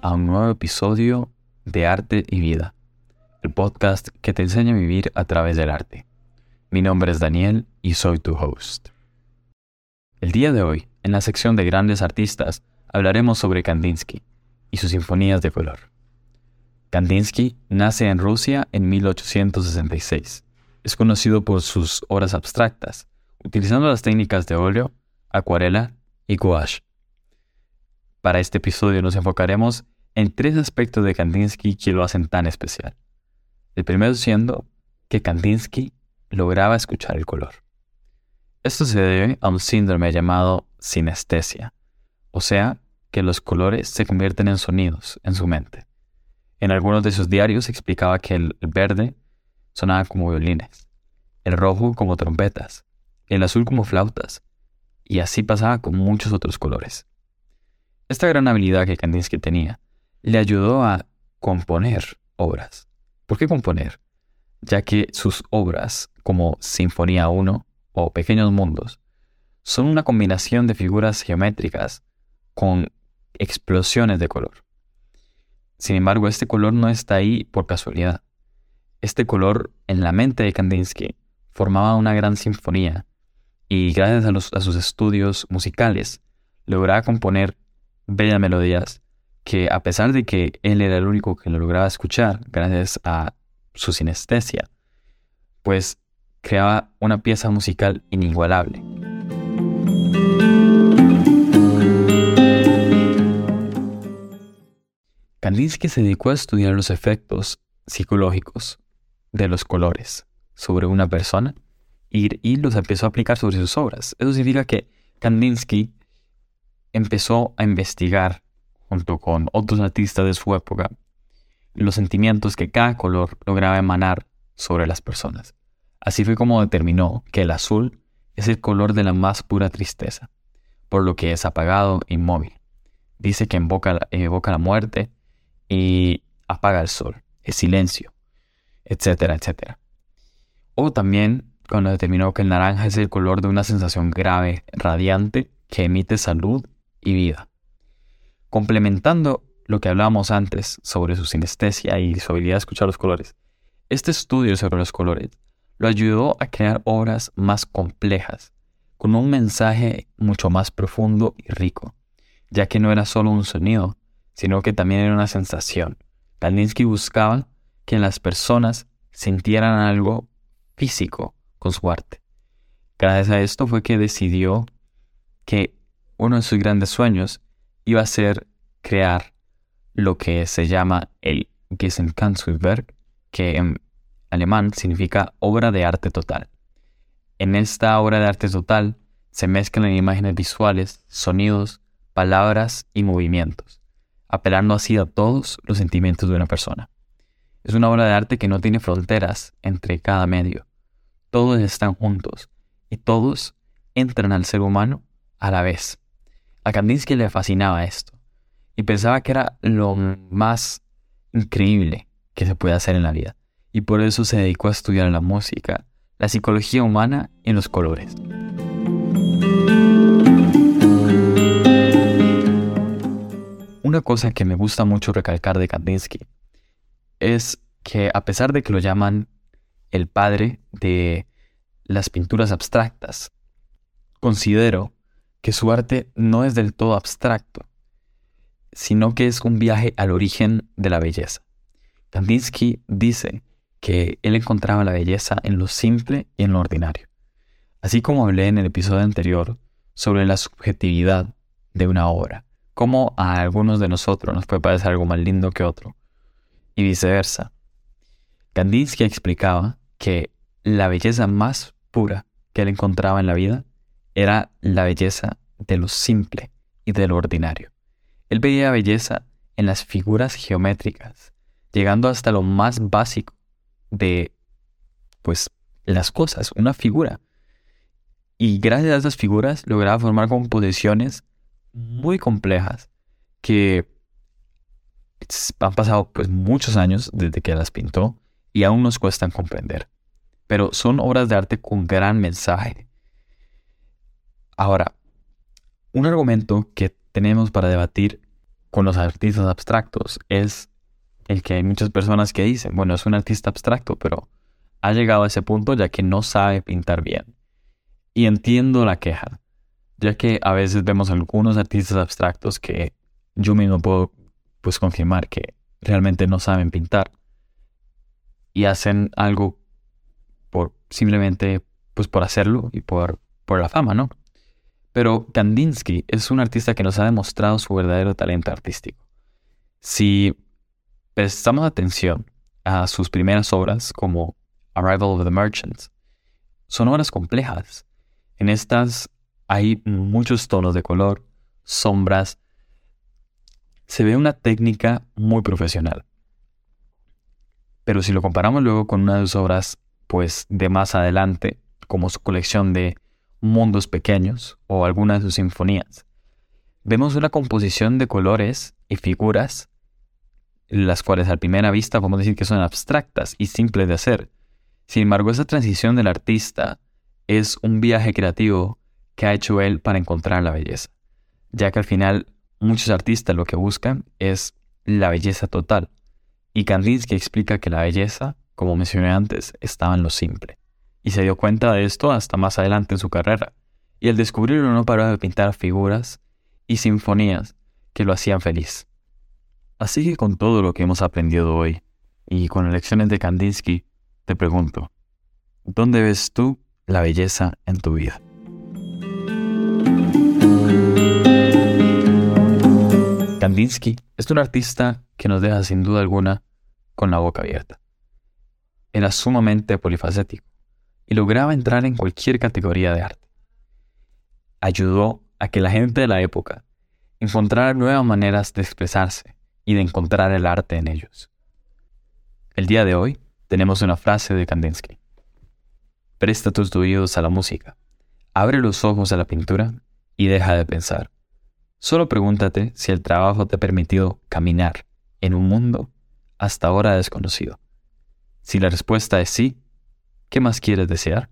a un nuevo episodio de Arte y Vida, el podcast que te enseña a vivir a través del arte. Mi nombre es Daniel y soy tu host. El día de hoy, en la sección de grandes artistas, hablaremos sobre Kandinsky y sus sinfonías de color. Kandinsky nace en Rusia en 1866. Es conocido por sus obras abstractas, utilizando las técnicas de óleo, acuarela y gouache para este episodio nos enfocaremos en tres aspectos de Kandinsky que lo hacen tan especial. El primero siendo que Kandinsky lograba escuchar el color. Esto se debe a un síndrome llamado sinestesia, o sea, que los colores se convierten en sonidos en su mente. En algunos de sus diarios explicaba que el verde sonaba como violines, el rojo como trompetas, el azul como flautas, y así pasaba con muchos otros colores. Esta gran habilidad que Kandinsky tenía le ayudó a componer obras. ¿Por qué componer? Ya que sus obras, como Sinfonía 1 o Pequeños Mundos, son una combinación de figuras geométricas con explosiones de color. Sin embargo, este color no está ahí por casualidad. Este color en la mente de Kandinsky formaba una gran sinfonía y gracias a, a sus estudios musicales lograba componer bellas melodías que a pesar de que él era el único que lo lograba escuchar gracias a su sinestesia, pues creaba una pieza musical inigualable. Kandinsky se dedicó a estudiar los efectos psicológicos de los colores sobre una persona y, y los empezó a aplicar sobre sus obras. Eso significa que Kandinsky empezó a investigar, junto con otros artistas de su época, los sentimientos que cada color lograba emanar sobre las personas. Así fue como determinó que el azul es el color de la más pura tristeza, por lo que es apagado e inmóvil. Dice que evoca, evoca la muerte y apaga el sol, el silencio, etcétera, etcétera. O también cuando determinó que el naranja es el color de una sensación grave, radiante, que emite salud y vida. Complementando lo que hablábamos antes sobre su sinestesia y su habilidad de escuchar los colores, este estudio sobre los colores lo ayudó a crear obras más complejas, con un mensaje mucho más profundo y rico, ya que no era solo un sonido, sino que también era una sensación. Kandinsky buscaba que las personas sintieran algo físico con su arte. Gracias a esto fue que decidió que uno de sus grandes sueños iba a ser crear lo que se llama el Gesamtkunstwerk, que en alemán significa obra de arte total. En esta obra de arte total se mezclan imágenes visuales, sonidos, palabras y movimientos, apelando así a todos los sentimientos de una persona. Es una obra de arte que no tiene fronteras entre cada medio. Todos están juntos y todos entran al ser humano a la vez. A Kandinsky le fascinaba esto y pensaba que era lo más increíble que se puede hacer en la vida. Y por eso se dedicó a estudiar la música, la psicología humana y los colores. Una cosa que me gusta mucho recalcar de Kandinsky es que a pesar de que lo llaman el padre de las pinturas abstractas, considero que su arte no es del todo abstracto, sino que es un viaje al origen de la belleza. Kandinsky dice que él encontraba la belleza en lo simple y en lo ordinario. Así como hablé en el episodio anterior sobre la subjetividad de una obra, como a algunos de nosotros nos puede parecer algo más lindo que otro, y viceversa. Kandinsky explicaba que la belleza más pura que él encontraba en la vida era la belleza de lo simple y de lo ordinario. Él veía belleza en las figuras geométricas, llegando hasta lo más básico de, pues, las cosas, una figura. Y gracias a esas figuras lograba formar composiciones muy complejas que han pasado pues muchos años desde que las pintó y aún nos cuestan comprender. Pero son obras de arte con gran mensaje Ahora, un argumento que tenemos para debatir con los artistas abstractos es el que hay muchas personas que dicen, bueno, es un artista abstracto, pero ha llegado a ese punto ya que no sabe pintar bien. Y entiendo la queja, ya que a veces vemos algunos artistas abstractos que yo mismo puedo pues confirmar que realmente no saben pintar y hacen algo por simplemente pues por hacerlo y por, por la fama, ¿no? Pero Kandinsky es un artista que nos ha demostrado su verdadero talento artístico. Si prestamos atención a sus primeras obras como Arrival of the Merchants, son obras complejas. En estas hay muchos tonos de color, sombras. Se ve una técnica muy profesional. Pero si lo comparamos luego con una de sus obras, pues de más adelante, como su colección de mundos pequeños o algunas de sus sinfonías, vemos una composición de colores y figuras, las cuales a primera vista podemos decir que son abstractas y simples de hacer. Sin embargo, esa transición del artista es un viaje creativo que ha hecho él para encontrar la belleza, ya que al final muchos artistas lo que buscan es la belleza total, y Kandinsky explica que la belleza, como mencioné antes, estaba en lo simple y se dio cuenta de esto hasta más adelante en su carrera, y al descubrirlo no paró de pintar figuras y sinfonías que lo hacían feliz. Así que con todo lo que hemos aprendido hoy, y con las lecciones de Kandinsky, te pregunto, ¿dónde ves tú la belleza en tu vida? Kandinsky es un artista que nos deja sin duda alguna con la boca abierta. Era sumamente polifacético lograba entrar en cualquier categoría de arte. Ayudó a que la gente de la época encontrara nuevas maneras de expresarse y de encontrar el arte en ellos. El día de hoy tenemos una frase de Kandinsky. Presta tus oídos a la música, abre los ojos a la pintura y deja de pensar. Solo pregúntate si el trabajo te ha permitido caminar en un mundo hasta ahora desconocido. Si la respuesta es sí, ¿Qué más quieres desear?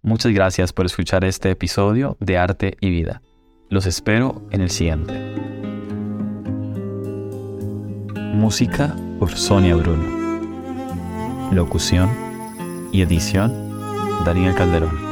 Muchas gracias por escuchar este episodio de Arte y Vida. Los espero en el siguiente. Música por Sonia Bruno. Locución y edición Daniel Calderón.